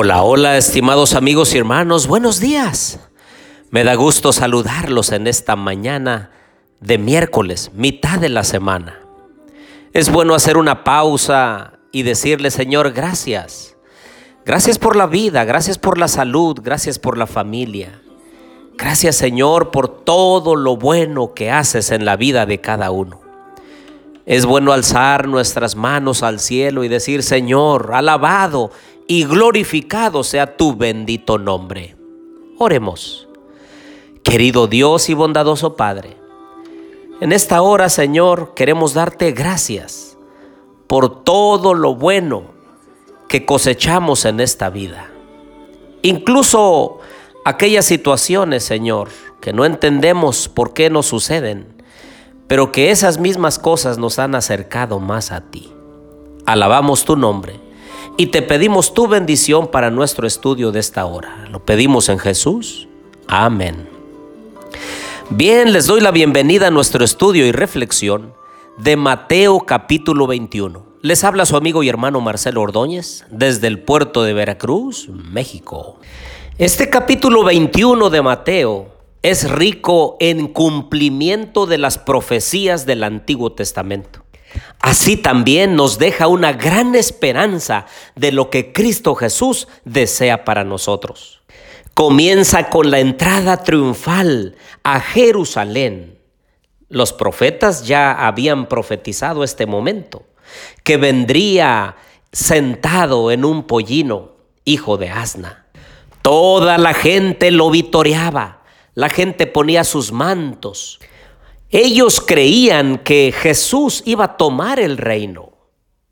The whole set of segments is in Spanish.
Hola, hola, estimados amigos y hermanos, buenos días. Me da gusto saludarlos en esta mañana de miércoles, mitad de la semana. Es bueno hacer una pausa y decirle, Señor, gracias. Gracias por la vida, gracias por la salud, gracias por la familia. Gracias, Señor, por todo lo bueno que haces en la vida de cada uno. Es bueno alzar nuestras manos al cielo y decir, Señor, alabado y glorificado sea tu bendito nombre. Oremos. Querido Dios y bondadoso Padre, en esta hora, Señor, queremos darte gracias por todo lo bueno que cosechamos en esta vida. Incluso aquellas situaciones, Señor, que no entendemos por qué nos suceden, pero que esas mismas cosas nos han acercado más a ti. Alabamos tu nombre y te pedimos tu bendición para nuestro estudio de esta hora. Lo pedimos en Jesús. Amén. Bien, les doy la bienvenida a nuestro estudio y reflexión de Mateo capítulo 21. Les habla su amigo y hermano Marcelo Ordóñez desde el puerto de Veracruz, México. Este capítulo 21 de Mateo es rico en cumplimiento de las profecías del Antiguo Testamento. Así también nos deja una gran esperanza de lo que Cristo Jesús desea para nosotros. Comienza con la entrada triunfal a Jerusalén. Los profetas ya habían profetizado este momento, que vendría sentado en un pollino, hijo de asna. Toda la gente lo vitoreaba la gente ponía sus mantos. Ellos creían que Jesús iba a tomar el reino.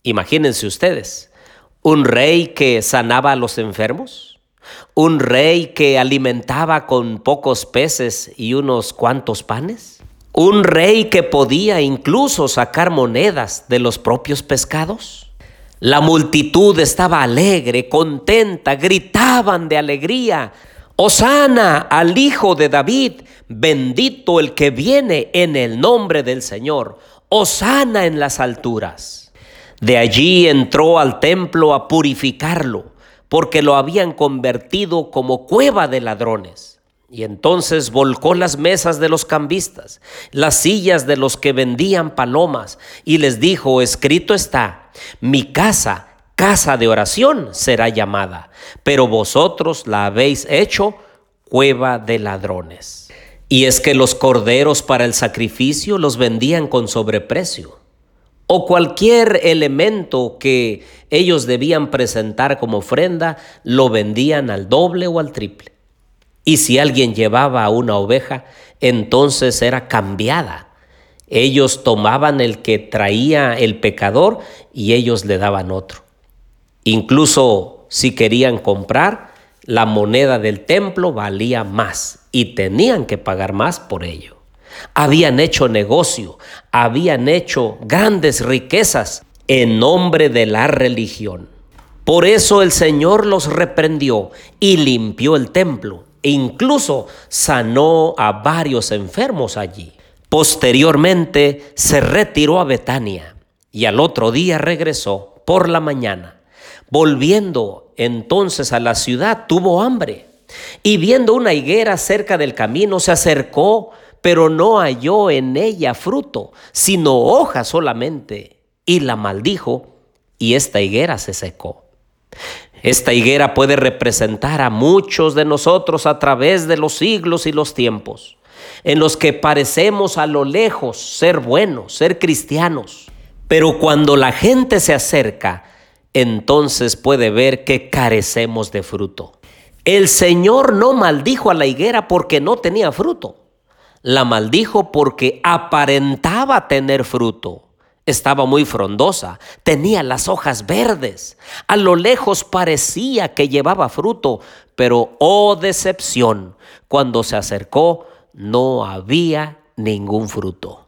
Imagínense ustedes, un rey que sanaba a los enfermos, un rey que alimentaba con pocos peces y unos cuantos panes, un rey que podía incluso sacar monedas de los propios pescados. La multitud estaba alegre, contenta, gritaban de alegría Osana al Hijo de David, bendito el que viene en el nombre del Señor. Osana en las alturas. De allí entró al templo a purificarlo, porque lo habían convertido como cueva de ladrones. Y entonces volcó las mesas de los cambistas, las sillas de los que vendían palomas, y les dijo, escrito está, mi casa casa de oración será llamada, pero vosotros la habéis hecho cueva de ladrones. Y es que los corderos para el sacrificio los vendían con sobreprecio, o cualquier elemento que ellos debían presentar como ofrenda, lo vendían al doble o al triple. Y si alguien llevaba una oveja, entonces era cambiada. Ellos tomaban el que traía el pecador y ellos le daban otro. Incluso si querían comprar, la moneda del templo valía más y tenían que pagar más por ello. Habían hecho negocio, habían hecho grandes riquezas en nombre de la religión. Por eso el Señor los reprendió y limpió el templo e incluso sanó a varios enfermos allí. Posteriormente se retiró a Betania y al otro día regresó por la mañana Volviendo entonces a la ciudad, tuvo hambre. Y viendo una higuera cerca del camino, se acercó, pero no halló en ella fruto, sino hojas solamente. Y la maldijo, y esta higuera se secó. Esta higuera puede representar a muchos de nosotros a través de los siglos y los tiempos, en los que parecemos a lo lejos ser buenos, ser cristianos. Pero cuando la gente se acerca, entonces puede ver que carecemos de fruto. El Señor no maldijo a la higuera porque no tenía fruto. La maldijo porque aparentaba tener fruto. Estaba muy frondosa, tenía las hojas verdes. A lo lejos parecía que llevaba fruto, pero oh decepción, cuando se acercó no había ningún fruto.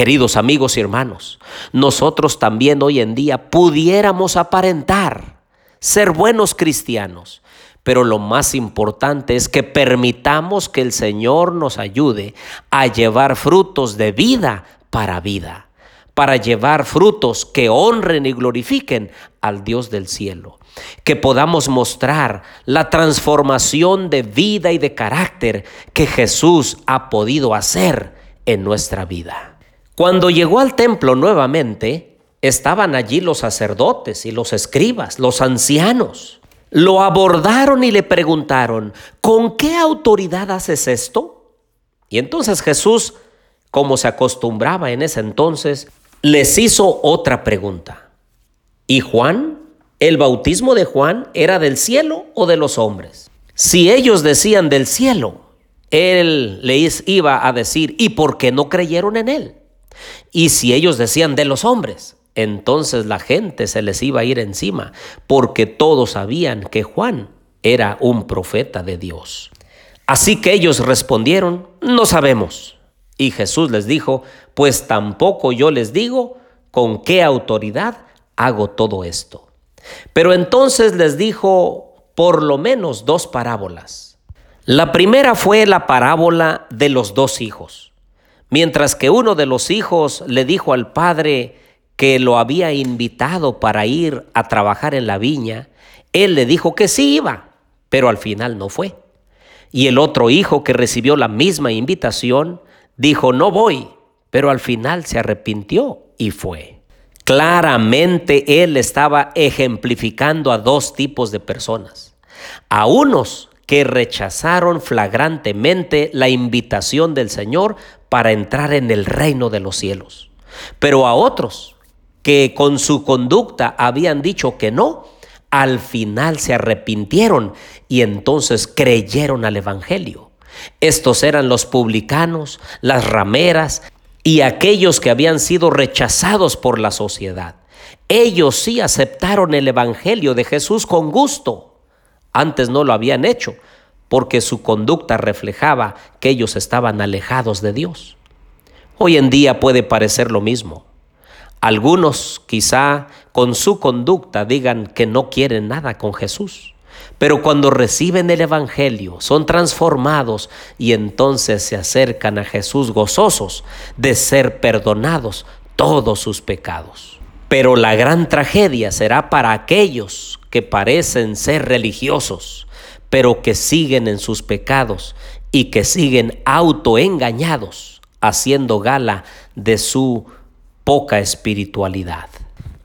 Queridos amigos y hermanos, nosotros también hoy en día pudiéramos aparentar ser buenos cristianos, pero lo más importante es que permitamos que el Señor nos ayude a llevar frutos de vida para vida, para llevar frutos que honren y glorifiquen al Dios del cielo. Que podamos mostrar la transformación de vida y de carácter que Jesús ha podido hacer en nuestra vida. Cuando llegó al templo nuevamente, estaban allí los sacerdotes y los escribas, los ancianos. Lo abordaron y le preguntaron, ¿con qué autoridad haces esto? Y entonces Jesús, como se acostumbraba en ese entonces, les hizo otra pregunta. ¿Y Juan? ¿El bautismo de Juan era del cielo o de los hombres? Si ellos decían del cielo, él les iba a decir, ¿y por qué no creyeron en él? Y si ellos decían de los hombres, entonces la gente se les iba a ir encima, porque todos sabían que Juan era un profeta de Dios. Así que ellos respondieron, no sabemos. Y Jesús les dijo, pues tampoco yo les digo con qué autoridad hago todo esto. Pero entonces les dijo por lo menos dos parábolas. La primera fue la parábola de los dos hijos. Mientras que uno de los hijos le dijo al padre que lo había invitado para ir a trabajar en la viña, él le dijo que sí iba, pero al final no fue. Y el otro hijo que recibió la misma invitación dijo, no voy, pero al final se arrepintió y fue. Claramente él estaba ejemplificando a dos tipos de personas. A unos que rechazaron flagrantemente la invitación del Señor para entrar en el reino de los cielos. Pero a otros que con su conducta habían dicho que no, al final se arrepintieron y entonces creyeron al Evangelio. Estos eran los publicanos, las rameras y aquellos que habían sido rechazados por la sociedad. Ellos sí aceptaron el Evangelio de Jesús con gusto. Antes no lo habían hecho porque su conducta reflejaba que ellos estaban alejados de Dios. Hoy en día puede parecer lo mismo. Algunos quizá con su conducta digan que no quieren nada con Jesús. Pero cuando reciben el Evangelio, son transformados y entonces se acercan a Jesús gozosos de ser perdonados todos sus pecados. Pero la gran tragedia será para aquellos que parecen ser religiosos, pero que siguen en sus pecados y que siguen autoengañados, haciendo gala de su poca espiritualidad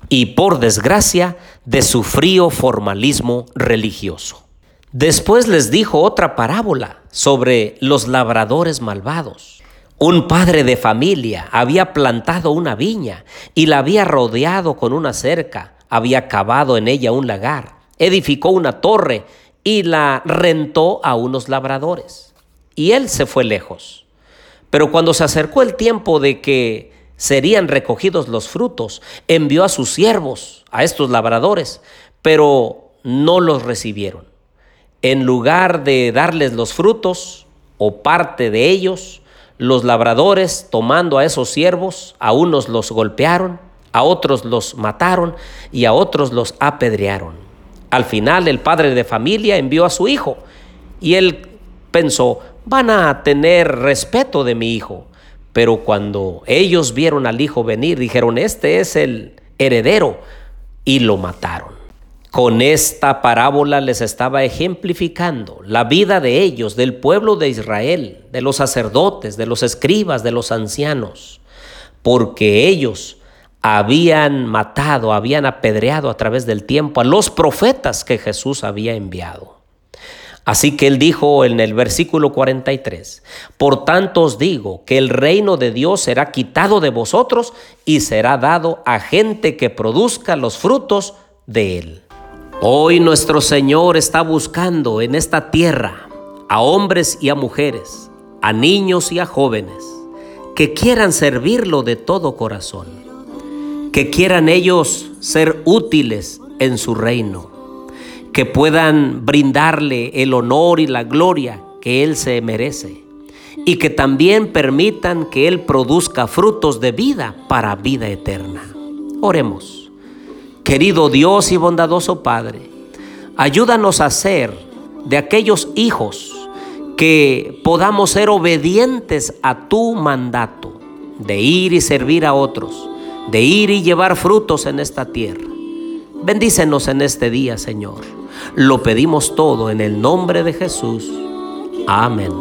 y por desgracia de su frío formalismo religioso. Después les dijo otra parábola sobre los labradores malvados. Un padre de familia había plantado una viña y la había rodeado con una cerca, había cavado en ella un lagar, edificó una torre y la rentó a unos labradores. Y él se fue lejos. Pero cuando se acercó el tiempo de que serían recogidos los frutos. Envió a sus siervos, a estos labradores, pero no los recibieron. En lugar de darles los frutos o parte de ellos, los labradores, tomando a esos siervos, a unos los golpearon, a otros los mataron y a otros los apedrearon. Al final el padre de familia envió a su hijo y él pensó, van a tener respeto de mi hijo. Pero cuando ellos vieron al hijo venir, dijeron, este es el heredero, y lo mataron. Con esta parábola les estaba ejemplificando la vida de ellos, del pueblo de Israel, de los sacerdotes, de los escribas, de los ancianos, porque ellos habían matado, habían apedreado a través del tiempo a los profetas que Jesús había enviado. Así que él dijo en el versículo 43, Por tanto os digo que el reino de Dios será quitado de vosotros y será dado a gente que produzca los frutos de él. Hoy nuestro Señor está buscando en esta tierra a hombres y a mujeres, a niños y a jóvenes, que quieran servirlo de todo corazón, que quieran ellos ser útiles en su reino que puedan brindarle el honor y la gloria que Él se merece y que también permitan que Él produzca frutos de vida para vida eterna. Oremos. Querido Dios y bondadoso Padre, ayúdanos a ser de aquellos hijos que podamos ser obedientes a tu mandato de ir y servir a otros, de ir y llevar frutos en esta tierra. Bendícenos en este día, Señor. Lo pedimos todo en el nombre de Jesús. Amén.